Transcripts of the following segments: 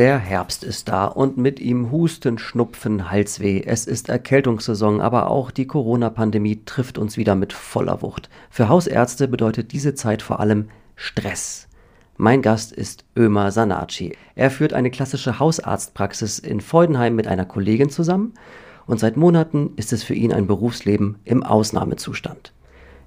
Der Herbst ist da und mit ihm Husten, Schnupfen, Halsweh. Es ist Erkältungssaison, aber auch die Corona-Pandemie trifft uns wieder mit voller Wucht. Für Hausärzte bedeutet diese Zeit vor allem Stress. Mein Gast ist Ömer Sanaci. Er führt eine klassische Hausarztpraxis in Feudenheim mit einer Kollegin zusammen und seit Monaten ist es für ihn ein Berufsleben im Ausnahmezustand.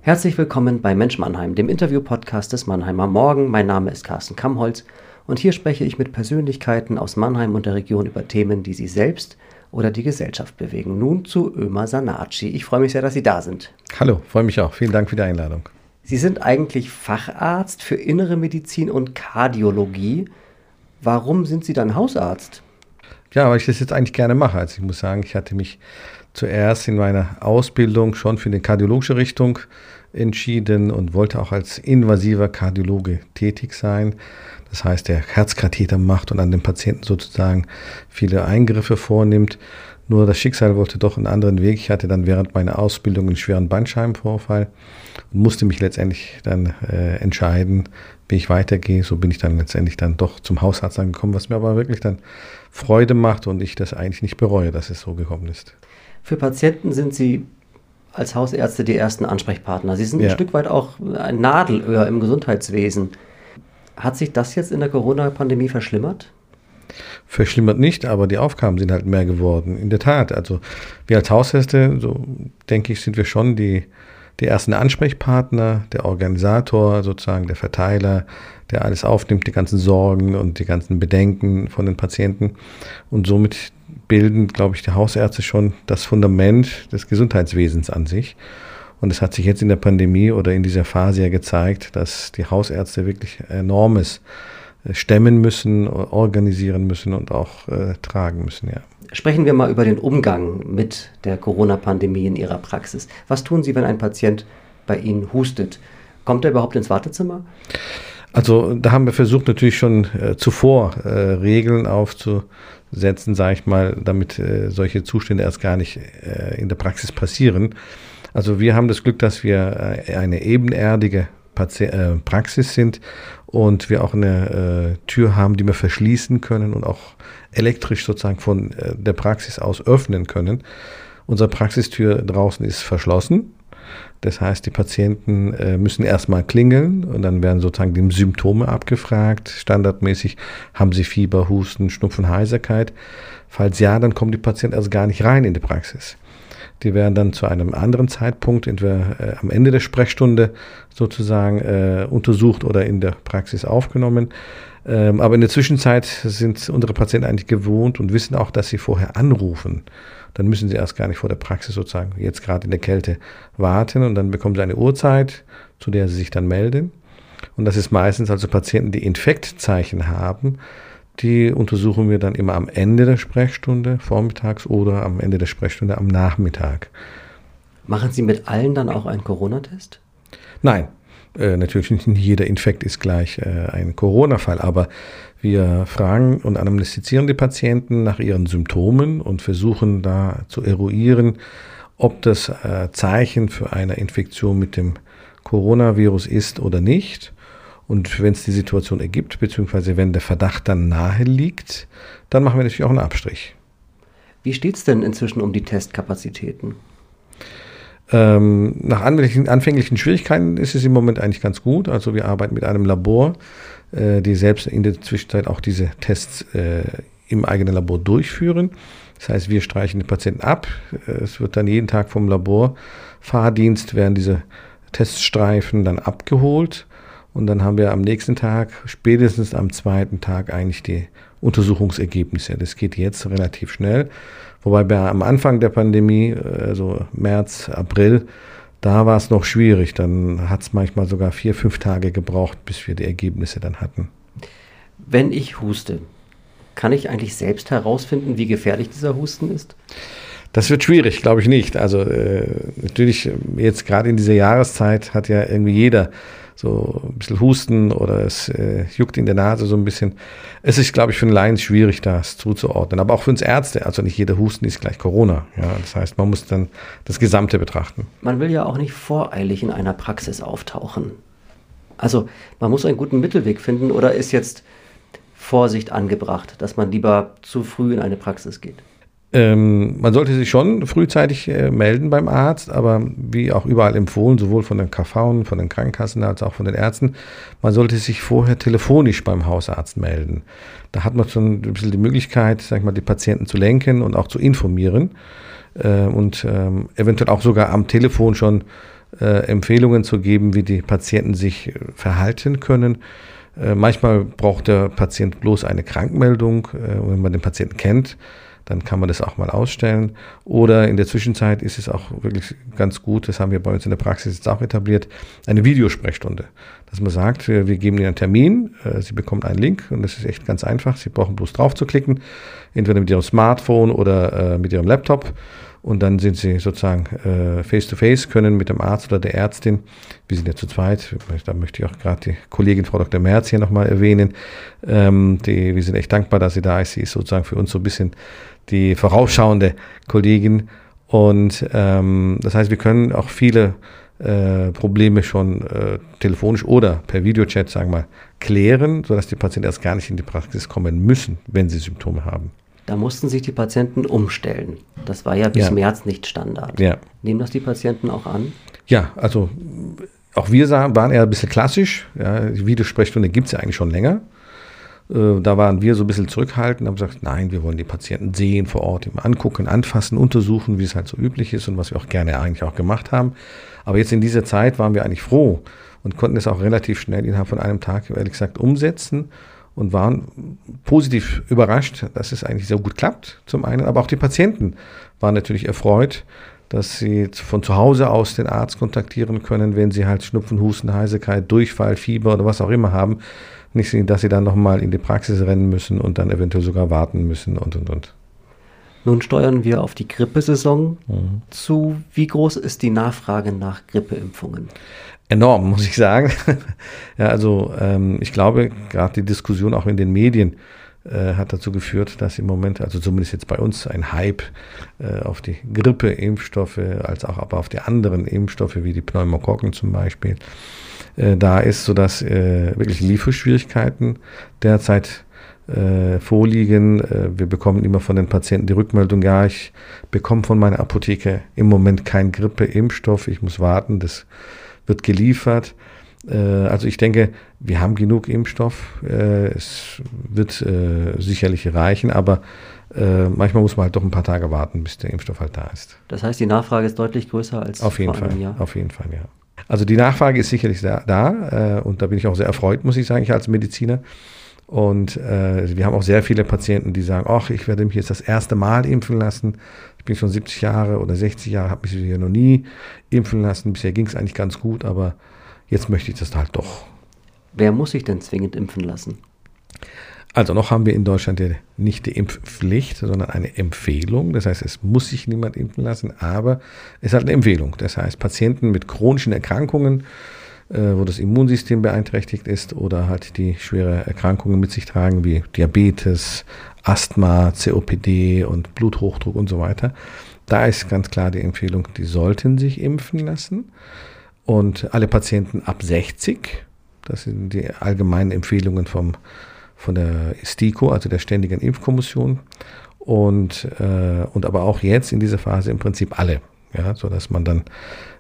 Herzlich willkommen bei Mensch Mannheim, dem Interview-Podcast des Mannheimer Morgen. Mein Name ist Carsten Kammholz und hier spreche ich mit Persönlichkeiten aus Mannheim und der Region über Themen, die sie selbst oder die Gesellschaft bewegen. Nun zu Ömer Sanaci. Ich freue mich sehr, dass Sie da sind. Hallo, freue mich auch. Vielen Dank für die Einladung. Sie sind eigentlich Facharzt für Innere Medizin und Kardiologie. Warum sind Sie dann Hausarzt? Ja, weil ich das jetzt eigentlich gerne mache. Also ich muss sagen, ich hatte mich zuerst in meiner Ausbildung schon für eine kardiologische Richtung entschieden und wollte auch als invasiver Kardiologe tätig sein. Das heißt, der Herzkatheter macht und an den Patienten sozusagen viele Eingriffe vornimmt. Nur das Schicksal wollte doch einen anderen Weg. Ich hatte dann während meiner Ausbildung einen schweren Bandscheibenvorfall und musste mich letztendlich dann äh, entscheiden, wie ich weitergehe. So bin ich dann letztendlich dann doch zum Hausarzt angekommen, was mir aber wirklich dann Freude macht und ich das eigentlich nicht bereue, dass es so gekommen ist. Für Patienten sind Sie als Hausärzte die ersten Ansprechpartner. Sie sind ja. ein Stück weit auch ein Nadelöhr im Gesundheitswesen. Hat sich das jetzt in der Corona-Pandemie verschlimmert? Verschlimmert nicht, aber die Aufgaben sind halt mehr geworden. In der Tat, also wir als Hausärzte, so denke ich, sind wir schon die, die ersten Ansprechpartner, der Organisator sozusagen, der Verteiler, der alles aufnimmt, die ganzen Sorgen und die ganzen Bedenken von den Patienten. Und somit bilden, glaube ich, die Hausärzte schon das Fundament des Gesundheitswesens an sich. Und es hat sich jetzt in der Pandemie oder in dieser Phase ja gezeigt, dass die Hausärzte wirklich enormes äh, stemmen müssen, organisieren müssen und auch äh, tragen müssen, ja. Sprechen wir mal über den Umgang mit der Corona-Pandemie in Ihrer Praxis. Was tun Sie, wenn ein Patient bei Ihnen hustet? Kommt er überhaupt ins Wartezimmer? Also da haben wir versucht natürlich schon äh, zuvor äh, Regeln aufzusetzen, sage ich mal, damit äh, solche Zustände erst gar nicht äh, in der Praxis passieren. Also wir haben das Glück, dass wir äh, eine ebenerdige äh, Praxis sind und wir auch eine Tür haben, die wir verschließen können und auch elektrisch sozusagen von der Praxis aus öffnen können. Unsere Praxistür draußen ist verschlossen das heißt, die Patienten äh, müssen erstmal klingeln und dann werden sozusagen die Symptome abgefragt. Standardmäßig haben sie Fieber, Husten, Schnupfen, Heiserkeit. Falls ja, dann kommen die Patienten also gar nicht rein in die Praxis. Die werden dann zu einem anderen Zeitpunkt, entweder äh, am Ende der Sprechstunde sozusagen äh, untersucht oder in der Praxis aufgenommen. Ähm, aber in der Zwischenzeit sind unsere Patienten eigentlich gewohnt und wissen auch, dass sie vorher anrufen dann müssen sie erst gar nicht vor der Praxis sozusagen jetzt gerade in der Kälte warten und dann bekommen sie eine Uhrzeit, zu der sie sich dann melden. Und das ist meistens also Patienten, die Infektzeichen haben. Die untersuchen wir dann immer am Ende der Sprechstunde, vormittags oder am Ende der Sprechstunde am Nachmittag. Machen Sie mit allen dann auch einen Corona-Test? Nein, äh, natürlich nicht jeder Infekt ist gleich äh, ein Corona-Fall, aber wir fragen und anamnestizieren die Patienten nach ihren Symptomen und versuchen da zu eruieren, ob das äh, Zeichen für eine Infektion mit dem Coronavirus ist oder nicht. Und wenn es die Situation ergibt, beziehungsweise wenn der Verdacht dann nahe liegt, dann machen wir natürlich auch einen Abstrich. Wie steht es denn inzwischen um die Testkapazitäten? Ähm, nach anfänglichen Schwierigkeiten ist es im Moment eigentlich ganz gut. Also wir arbeiten mit einem Labor, äh, die selbst in der Zwischenzeit auch diese Tests äh, im eigenen Labor durchführen. Das heißt, wir streichen den Patienten ab. Äh, es wird dann jeden Tag vom Laborfahrdienst werden diese Teststreifen dann abgeholt. Und dann haben wir am nächsten Tag, spätestens am zweiten Tag, eigentlich die Untersuchungsergebnisse. Das geht jetzt relativ schnell. Wobei bei, am Anfang der Pandemie, also März, April, da war es noch schwierig. Dann hat es manchmal sogar vier, fünf Tage gebraucht, bis wir die Ergebnisse dann hatten. Wenn ich huste, kann ich eigentlich selbst herausfinden, wie gefährlich dieser Husten ist? Das wird schwierig, glaube ich nicht. Also äh, natürlich jetzt gerade in dieser Jahreszeit hat ja irgendwie jeder so ein bisschen Husten oder es äh, juckt in der Nase so ein bisschen. Es ist, glaube ich, für einen Laien schwierig, das zuzuordnen. Aber auch für uns Ärzte. Also nicht jeder Husten ist gleich Corona. Ja, das heißt, man muss dann das Gesamte betrachten. Man will ja auch nicht voreilig in einer Praxis auftauchen. Also man muss einen guten Mittelweg finden oder ist jetzt Vorsicht angebracht, dass man lieber zu früh in eine Praxis geht? Ähm, man sollte sich schon frühzeitig äh, melden beim Arzt, aber wie auch überall empfohlen, sowohl von den KV, von den Krankenkassen als auch von den Ärzten, man sollte sich vorher telefonisch beim Hausarzt melden. Da hat man schon ein bisschen die Möglichkeit, sag ich mal, die Patienten zu lenken und auch zu informieren äh, und ähm, eventuell auch sogar am Telefon schon äh, Empfehlungen zu geben, wie die Patienten sich äh, verhalten können. Äh, manchmal braucht der Patient bloß eine Krankmeldung, äh, wenn man den Patienten kennt dann kann man das auch mal ausstellen. Oder in der Zwischenzeit ist es auch wirklich ganz gut, das haben wir bei uns in der Praxis jetzt auch etabliert, eine Videosprechstunde. Dass man sagt, wir, geben Ihnen einen Termin, äh, Sie bekommen einen Link und das ist echt ganz einfach. Sie brauchen bloß drauf zu klicken, entweder mit Ihrem Smartphone oder äh, mit Ihrem Laptop und dann sind sie sozusagen äh, face to face, können mit dem Arzt oder der Ärztin, wir sind ja zu zweit, da möchte ich auch gerade die Kollegin Frau Dr. Merz hier nochmal erwähnen, ähm, die, wir sind echt dankbar, dass sie da ist, sie ist sozusagen für uns so ein bisschen die vorausschauende Kollegin und ähm, das heißt, wir können auch viele äh, Probleme schon äh, telefonisch oder per Videochat, sagen wir mal, klären, sodass die Patienten erst gar nicht in die Praxis kommen müssen, wenn sie Symptome haben. Da mussten sich die Patienten umstellen. Das war ja bis ja. März nicht Standard. Ja. Nehmen das die Patienten auch an? Ja, also auch wir waren eher ein bisschen klassisch. Ja, die Videosprechstunde gibt es ja eigentlich schon länger. Äh, da waren wir so ein bisschen zurückhaltend, haben gesagt, nein, wir wollen die Patienten sehen vor Ort, immer angucken, anfassen, untersuchen, wie es halt so üblich ist und was wir auch gerne eigentlich auch gemacht haben. Aber jetzt in dieser Zeit waren wir eigentlich froh und konnten es auch relativ schnell innerhalb von einem Tag, ehrlich gesagt, umsetzen und waren positiv überrascht, dass es eigentlich so gut klappt, zum einen. Aber auch die Patienten waren natürlich erfreut, dass sie von zu Hause aus den Arzt kontaktieren können, wenn sie halt Schnupfen, Husten, Heiserkeit, Durchfall, Fieber oder was auch immer haben. Nicht, dass sie dann nochmal in die Praxis rennen müssen und dann eventuell sogar warten müssen und, und, und. Nun steuern wir auf die Grippesaison mhm. zu. Wie groß ist die Nachfrage nach Grippeimpfungen? Enorm, muss ich sagen. ja, also ähm, ich glaube, gerade die Diskussion auch in den Medien äh, hat dazu geführt, dass im Moment, also zumindest jetzt bei uns, ein Hype äh, auf die Grippeimpfstoffe, als auch aber auf die anderen Impfstoffe wie die Pneumokokken zum Beispiel, äh, da ist, sodass äh, wirklich Lieferschwierigkeiten derzeit äh, vorliegen. Äh, wir bekommen immer von den Patienten die Rückmeldung, ja, ich bekomme von meiner Apotheke im Moment keinen Grippeimpfstoff, ich muss warten, das wird geliefert. Äh, also ich denke, wir haben genug Impfstoff. Äh, es wird äh, sicherlich reichen, aber manchmal muss man halt doch ein paar Tage warten, bis der Impfstoff halt da ist. Das heißt, die Nachfrage ist deutlich größer als auf jeden vor einem Fall, Jahr. Auf jeden Fall, ja. Also die Nachfrage ist sicherlich da, da und da bin ich auch sehr erfreut, muss ich sagen, ich als Mediziner. Und äh, wir haben auch sehr viele Patienten, die sagen, ach, ich werde mich jetzt das erste Mal impfen lassen. Ich bin schon 70 Jahre oder 60 Jahre, habe mich hier noch nie impfen lassen. Bisher ging es eigentlich ganz gut, aber jetzt möchte ich das halt doch. Wer muss sich denn zwingend impfen lassen? Also noch haben wir in Deutschland ja nicht die Impfpflicht, sondern eine Empfehlung. Das heißt, es muss sich niemand impfen lassen, aber es ist halt eine Empfehlung. Das heißt, Patienten mit chronischen Erkrankungen, wo das Immunsystem beeinträchtigt ist oder halt die schwere Erkrankungen mit sich tragen, wie Diabetes, Asthma, COPD und Bluthochdruck und so weiter. Da ist ganz klar die Empfehlung, die sollten sich impfen lassen. Und alle Patienten ab 60, das sind die allgemeinen Empfehlungen vom, von der STIKO, also der Ständigen Impfkommission. Und, äh, und aber auch jetzt in dieser Phase im Prinzip alle, ja, sodass man dann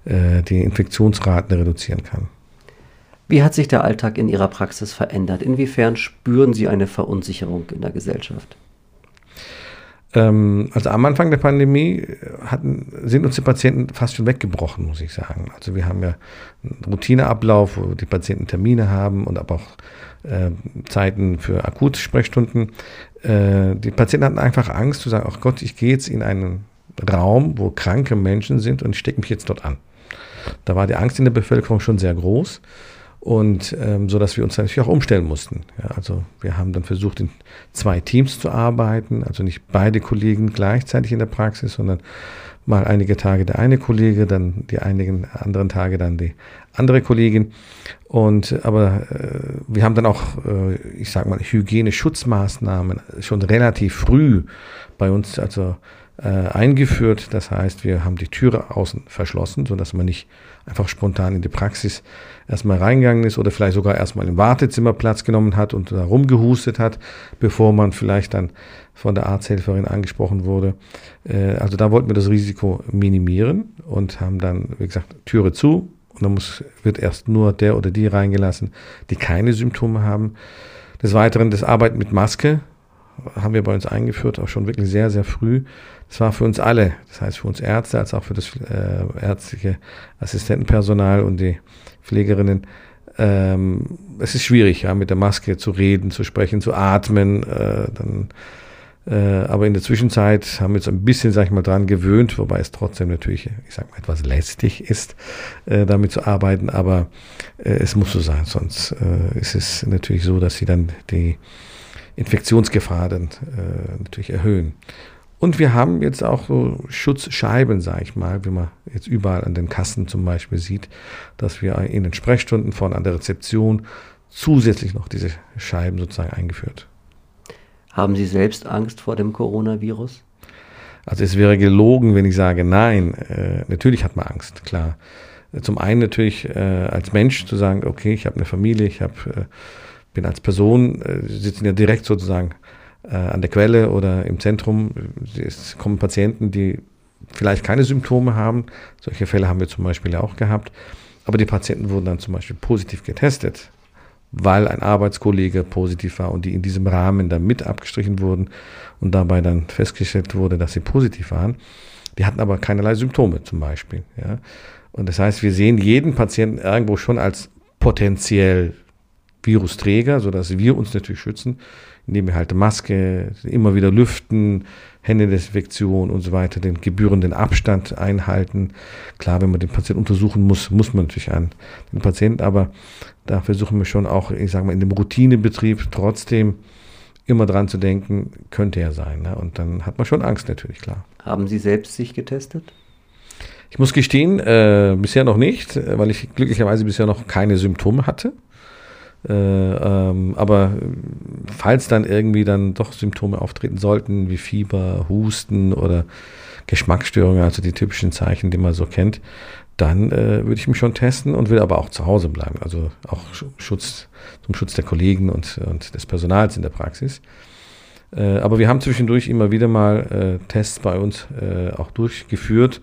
äh, die Infektionsraten reduzieren kann. Wie hat sich der Alltag in Ihrer Praxis verändert? Inwiefern spüren Sie eine Verunsicherung in der Gesellschaft? Ähm, also am Anfang der Pandemie hatten, sind uns die Patienten fast schon weggebrochen, muss ich sagen. Also wir haben ja einen Routineablauf, wo die Patienten Termine haben und aber auch äh, Zeiten für Akutsprechstunden. Äh, die Patienten hatten einfach Angst zu sagen, ach Gott, ich gehe jetzt in einen Raum, wo kranke Menschen sind und ich stecke mich jetzt dort an. Da war die Angst in der Bevölkerung schon sehr groß und ähm, so dass wir uns natürlich auch umstellen mussten. Ja, also wir haben dann versucht, in zwei Teams zu arbeiten, also nicht beide Kollegen gleichzeitig in der Praxis, sondern mal einige Tage der eine Kollege, dann die einigen anderen Tage dann die andere Kollegin. Und aber äh, wir haben dann auch, äh, ich sage mal, Hygieneschutzmaßnahmen schon relativ früh bei uns also äh, eingeführt. Das heißt, wir haben die Türe außen verschlossen, sodass man nicht einfach spontan in die Praxis erstmal reingegangen ist oder vielleicht sogar erstmal im Wartezimmer Platz genommen hat und da rumgehustet hat, bevor man vielleicht dann von der Arzthelferin angesprochen wurde. Äh, also da wollten wir das Risiko minimieren und haben dann, wie gesagt, Türe zu und dann muss, wird erst nur der oder die reingelassen, die keine Symptome haben. Des Weiteren das Arbeiten mit Maske haben wir bei uns eingeführt, auch schon wirklich sehr, sehr früh. Das war für uns alle, das heißt für uns Ärzte als auch für das äh, ärztliche Assistentenpersonal und die Pflegerinnen. Ähm, es ist schwierig, ja, mit der Maske zu reden, zu sprechen, zu atmen. Äh, dann, äh, aber in der Zwischenzeit haben wir uns ein bisschen, sag ich mal, dran gewöhnt, wobei es trotzdem natürlich, ich sag mal, etwas lästig ist, äh, damit zu arbeiten. Aber äh, es muss so sein, sonst äh, ist es natürlich so, dass sie dann die Infektionsgefahr dann äh, natürlich erhöhen. Und wir haben jetzt auch so Schutzscheiben, sage ich mal, wie man jetzt überall an den Kassen zum Beispiel sieht, dass wir in den Sprechstunden von an der Rezeption zusätzlich noch diese Scheiben sozusagen eingeführt. Haben Sie selbst Angst vor dem Coronavirus? Also es wäre gelogen, wenn ich sage nein. Äh, natürlich hat man Angst, klar. Zum einen natürlich äh, als Mensch zu sagen, okay, ich habe eine Familie, ich habe äh, bin als Person, äh, sitzen ja direkt sozusagen äh, an der Quelle oder im Zentrum. Es kommen Patienten, die vielleicht keine Symptome haben. Solche Fälle haben wir zum Beispiel ja auch gehabt. Aber die Patienten wurden dann zum Beispiel positiv getestet, weil ein Arbeitskollege positiv war und die in diesem Rahmen dann mit abgestrichen wurden und dabei dann festgestellt wurde, dass sie positiv waren. Die hatten aber keinerlei Symptome zum Beispiel. Ja. Und das heißt, wir sehen jeden Patienten irgendwo schon als potenziell Virusträger, sodass wir uns natürlich schützen, indem wir halt Maske, immer wieder lüften, Händedesinfektion und so weiter, den gebührenden Abstand einhalten. Klar, wenn man den Patienten untersuchen muss, muss man natürlich an den Patienten, aber da versuchen wir schon auch, ich sage mal, in dem Routinebetrieb trotzdem immer dran zu denken, könnte er sein. Ne? Und dann hat man schon Angst natürlich, klar. Haben Sie selbst sich getestet? Ich muss gestehen, äh, bisher noch nicht, weil ich glücklicherweise bisher noch keine Symptome hatte. Äh, ähm, aber falls dann irgendwie dann doch Symptome auftreten sollten, wie Fieber, Husten oder Geschmacksstörungen, also die typischen Zeichen, die man so kennt, dann äh, würde ich mich schon testen und will aber auch zu Hause bleiben. Also auch Schutz, zum Schutz der Kollegen und, und des Personals in der Praxis. Äh, aber wir haben zwischendurch immer wieder mal äh, Tests bei uns äh, auch durchgeführt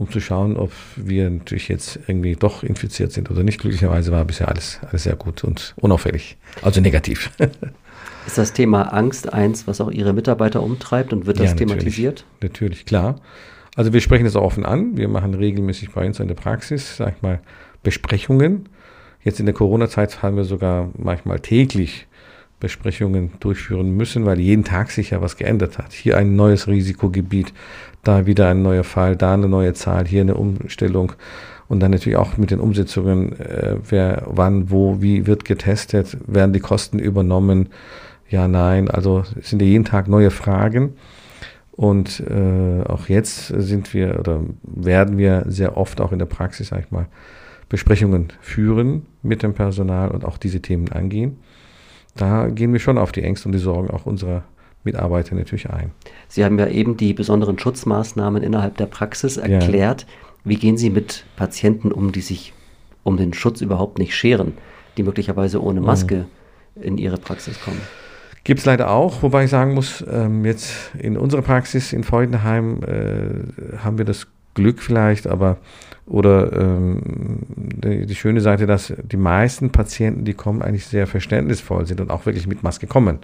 um zu schauen, ob wir natürlich jetzt irgendwie doch infiziert sind oder nicht. Glücklicherweise war bisher alles, alles sehr gut und unauffällig, also negativ. Ist das Thema Angst eins, was auch Ihre Mitarbeiter umtreibt und wird das ja, thematisiert? Natürlich, natürlich, klar. Also wir sprechen das offen an. Wir machen regelmäßig bei uns in der Praxis, sag ich mal, Besprechungen. Jetzt in der Corona-Zeit haben wir sogar manchmal täglich Besprechungen durchführen müssen, weil jeden Tag sich ja was geändert hat. Hier ein neues Risikogebiet, da wieder ein neuer Fall, da eine neue Zahl, hier eine Umstellung und dann natürlich auch mit den Umsetzungen, äh, wer, wann, wo, wie wird getestet, werden die Kosten übernommen, ja, nein, also es sind ja jeden Tag neue Fragen und äh, auch jetzt sind wir oder werden wir sehr oft auch in der Praxis, sag ich mal, Besprechungen führen mit dem Personal und auch diese Themen angehen. Da gehen wir schon auf die Ängste und die Sorgen auch unserer Mitarbeiter natürlich ein. Sie haben ja eben die besonderen Schutzmaßnahmen innerhalb der Praxis erklärt. Ja. Wie gehen Sie mit Patienten um, die sich um den Schutz überhaupt nicht scheren, die möglicherweise ohne Maske mhm. in ihre Praxis kommen? Gibt es leider auch, wobei ich sagen muss, ähm, jetzt in unserer Praxis in Freudenheim äh, haben wir das Glück vielleicht, aber oder ähm, die, die, schöne Seite, dass die meisten Patienten, die kommen, eigentlich sehr verständnisvoll sind und auch wirklich mit Maske kommen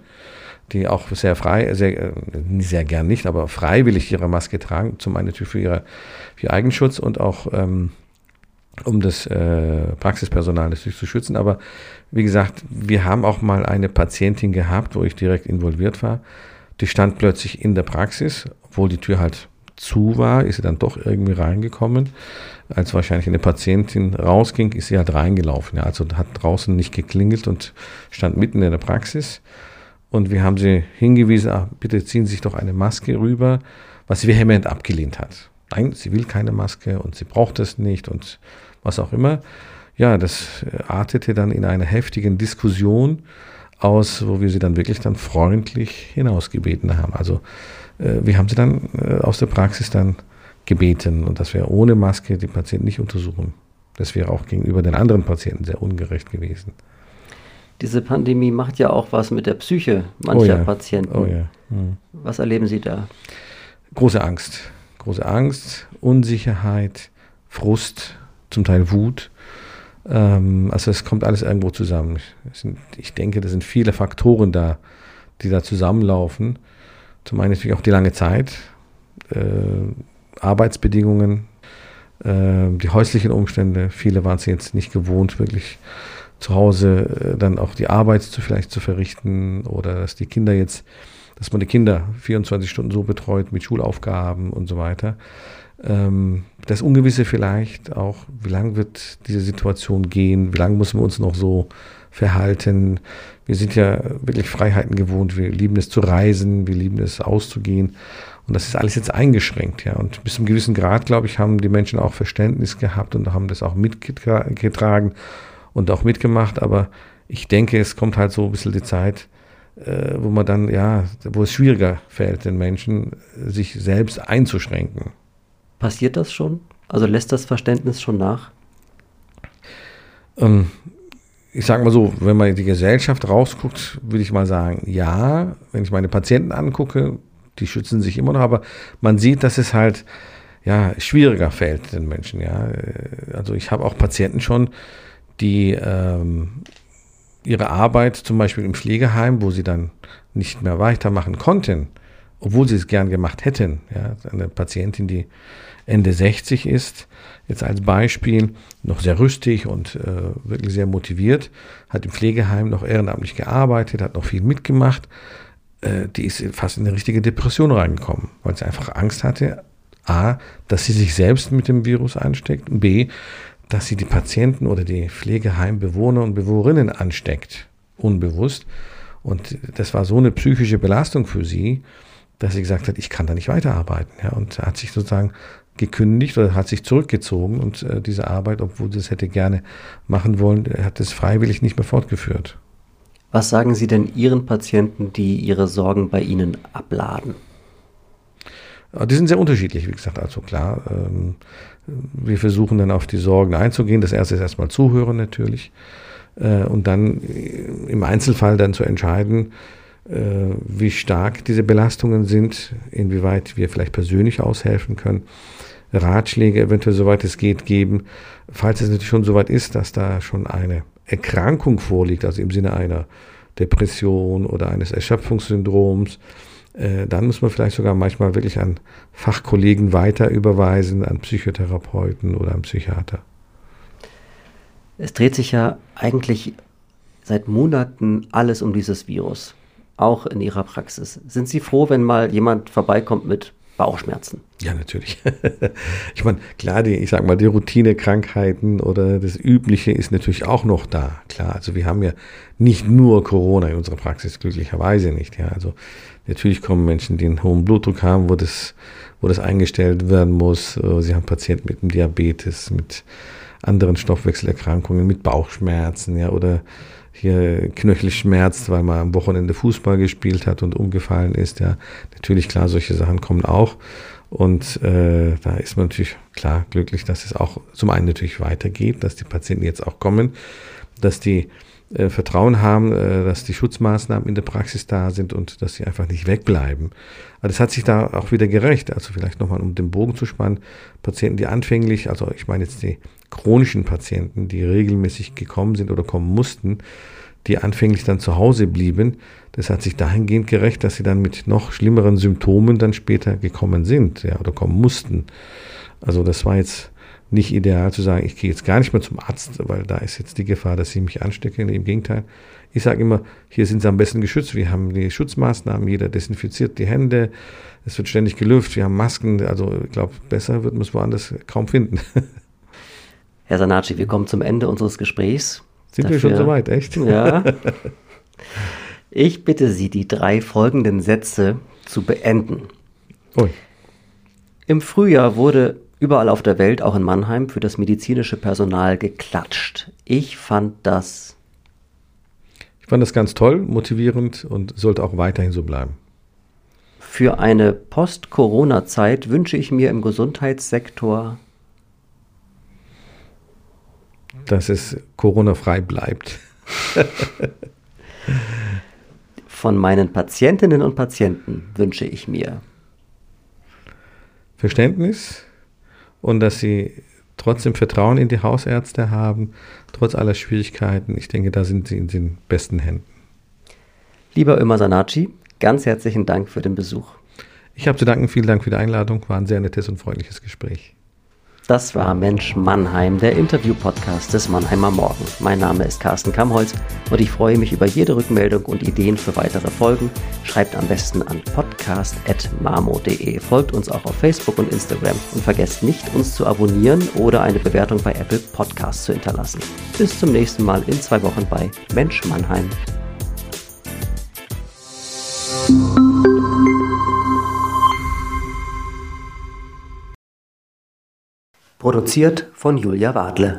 die auch sehr frei, sehr, äh, sehr gern nicht, aber freiwillig ihre Maske tragen. Zum einen natürlich für, ihre, für Eigenschutz und auch ähm, um das äh, Praxispersonal natürlich zu schützen. Aber wie gesagt, wir haben auch mal eine Patientin gehabt, wo ich direkt involviert war. Die stand plötzlich in der Praxis, obwohl die Tür halt zu war, ist sie dann doch irgendwie reingekommen. Als wahrscheinlich eine Patientin rausging, ist sie halt reingelaufen. Ja, also hat draußen nicht geklingelt und stand mitten in der Praxis. Und wir haben sie hingewiesen, ach, bitte ziehen Sie sich doch eine Maske rüber, was sie vehement abgelehnt hat. Nein, sie will keine Maske und sie braucht es nicht und was auch immer. Ja, das artete dann in einer heftigen Diskussion aus, wo wir sie dann wirklich dann freundlich hinausgebeten haben. Also äh, wir haben sie dann äh, aus der Praxis dann gebeten und dass wir ohne Maske die Patienten nicht untersuchen. Das wäre auch gegenüber den anderen Patienten sehr ungerecht gewesen. Diese Pandemie macht ja auch was mit der Psyche mancher oh ja. Patienten. Oh ja. Hm. Was erleben Sie da? Große Angst. Große Angst, Unsicherheit, Frust, zum Teil Wut. Ähm, also es kommt alles irgendwo zusammen. Sind, ich denke, da sind viele Faktoren da, die da zusammenlaufen. Zum einen natürlich auch die lange Zeit, äh, Arbeitsbedingungen, äh, die häuslichen Umstände. Viele waren es jetzt nicht gewohnt, wirklich zu Hause äh, dann auch die Arbeit zu, vielleicht zu verrichten oder dass die Kinder jetzt, dass man die Kinder 24 Stunden so betreut mit Schulaufgaben und so weiter. Ähm, das Ungewisse vielleicht auch, wie lange wird diese Situation gehen, wie lange müssen wir uns noch so verhalten. Wir sind ja wirklich Freiheiten gewohnt, wir lieben es zu reisen, wir lieben es auszugehen. Und das ist alles jetzt eingeschränkt, ja. Und bis zu einem gewissen Grad, glaube ich, haben die Menschen auch Verständnis gehabt und haben das auch mitgetragen und auch mitgemacht. Aber ich denke, es kommt halt so ein bisschen die Zeit, äh, wo man dann, ja, wo es schwieriger fällt, den Menschen, sich selbst einzuschränken. Passiert das schon? Also lässt das Verständnis schon nach? Ähm, ich sage mal so, wenn man die Gesellschaft rausguckt, würde ich mal sagen, ja. Wenn ich meine Patienten angucke, die schützen sich immer noch, aber man sieht, dass es halt ja schwieriger fällt den Menschen. Ja, also ich habe auch Patienten schon, die ähm, ihre Arbeit zum Beispiel im Pflegeheim, wo sie dann nicht mehr weitermachen konnten, obwohl sie es gern gemacht hätten. Ja, eine Patientin, die Ende 60 ist, jetzt als Beispiel, noch sehr rüstig und äh, wirklich sehr motiviert, hat im Pflegeheim noch ehrenamtlich gearbeitet, hat noch viel mitgemacht, äh, die ist fast in eine richtige Depression reingekommen, weil sie einfach Angst hatte, a, dass sie sich selbst mit dem Virus ansteckt und b, dass sie die Patienten oder die Pflegeheimbewohner und Bewohnerinnen ansteckt, unbewusst. Und das war so eine psychische Belastung für sie, dass sie gesagt hat, ich kann da nicht weiterarbeiten. Ja, und hat sich sozusagen gekündigt oder hat sich zurückgezogen und äh, diese Arbeit, obwohl sie es hätte gerne machen wollen, hat es freiwillig nicht mehr fortgeführt. Was sagen Sie denn Ihren Patienten, die ihre Sorgen bei Ihnen abladen? Die sind sehr unterschiedlich, wie gesagt. Also klar, ähm, wir versuchen dann auf die Sorgen einzugehen. Das erste ist erstmal zuhören natürlich. Äh, und dann im Einzelfall dann zu entscheiden, äh, wie stark diese Belastungen sind, inwieweit wir vielleicht persönlich aushelfen können. Ratschläge eventuell, soweit es geht, geben, falls es natürlich schon soweit ist, dass da schon eine Erkrankung vorliegt, also im Sinne einer Depression oder eines Erschöpfungssyndroms, äh, dann muss man vielleicht sogar manchmal wirklich an Fachkollegen weiter überweisen, an Psychotherapeuten oder an Psychiater. Es dreht sich ja eigentlich seit Monaten alles um dieses Virus, auch in Ihrer Praxis. Sind Sie froh, wenn mal jemand vorbeikommt mit Bauchschmerzen. Ja, natürlich. ich meine, klar, die, ich sag mal, die Routinekrankheiten oder das Übliche ist natürlich auch noch da. Klar, also wir haben ja nicht nur Corona in unserer Praxis, glücklicherweise nicht. Ja, also natürlich kommen Menschen, die einen hohen Blutdruck haben, wo das, wo das eingestellt werden muss. Äh, sie haben Patienten mit dem Diabetes, mit anderen Stoffwechselerkrankungen, mit Bauchschmerzen, ja, oder hier knöchelschmerzt, weil man am Wochenende Fußball gespielt hat und umgefallen ist. Ja, natürlich klar, solche Sachen kommen auch. Und äh, da ist man natürlich klar glücklich, dass es auch zum einen natürlich weitergeht, dass die Patienten jetzt auch kommen, dass die äh, Vertrauen haben, äh, dass die Schutzmaßnahmen in der Praxis da sind und dass sie einfach nicht wegbleiben. Aber das hat sich da auch wieder gerecht. Also vielleicht nochmal, um den Bogen zu spannen, Patienten, die anfänglich, also ich meine jetzt die chronischen Patienten, die regelmäßig gekommen sind oder kommen mussten, die anfänglich dann zu Hause blieben, das hat sich dahingehend gerecht, dass sie dann mit noch schlimmeren Symptomen dann später gekommen sind, ja, oder kommen mussten. Also das war jetzt nicht ideal zu sagen, ich gehe jetzt gar nicht mehr zum Arzt, weil da ist jetzt die Gefahr, dass ich mich anstecke. Im Gegenteil, ich sage immer, hier sind sie am besten geschützt. Wir haben die Schutzmaßnahmen, jeder desinfiziert die Hände, es wird ständig gelüftet, wir haben Masken. Also ich glaube, besser wird man es woanders kaum finden. Herr Sanacci, wir kommen zum Ende unseres Gesprächs. Sind Dafür, wir schon soweit, echt? Ja. Ich bitte Sie, die drei folgenden Sätze zu beenden. Ui. Im Frühjahr wurde überall auf der Welt, auch in Mannheim, für das medizinische Personal geklatscht. Ich fand das. Ich fand das ganz toll, motivierend und sollte auch weiterhin so bleiben. Für eine Post-Corona-Zeit wünsche ich mir im Gesundheitssektor, dass es Corona-frei bleibt. Von meinen Patientinnen und Patienten wünsche ich mir Verständnis und dass sie trotzdem Vertrauen in die Hausärzte haben, trotz aller Schwierigkeiten. Ich denke, da sind sie in den besten Händen. Lieber Ömer Sanaci, ganz herzlichen Dank für den Besuch. Ich habe zu danken, vielen Dank für die Einladung, war ein sehr nettes und freundliches Gespräch. Das war Mensch Mannheim, der Interview-Podcast des Mannheimer Morgen. Mein Name ist Carsten Kamholz und ich freue mich über jede Rückmeldung und Ideen für weitere Folgen. Schreibt am besten an podcast.mamo.de. Folgt uns auch auf Facebook und Instagram und vergesst nicht, uns zu abonnieren oder eine Bewertung bei Apple Podcasts zu hinterlassen. Bis zum nächsten Mal in zwei Wochen bei Mensch Mannheim. Produziert von Julia Wadle.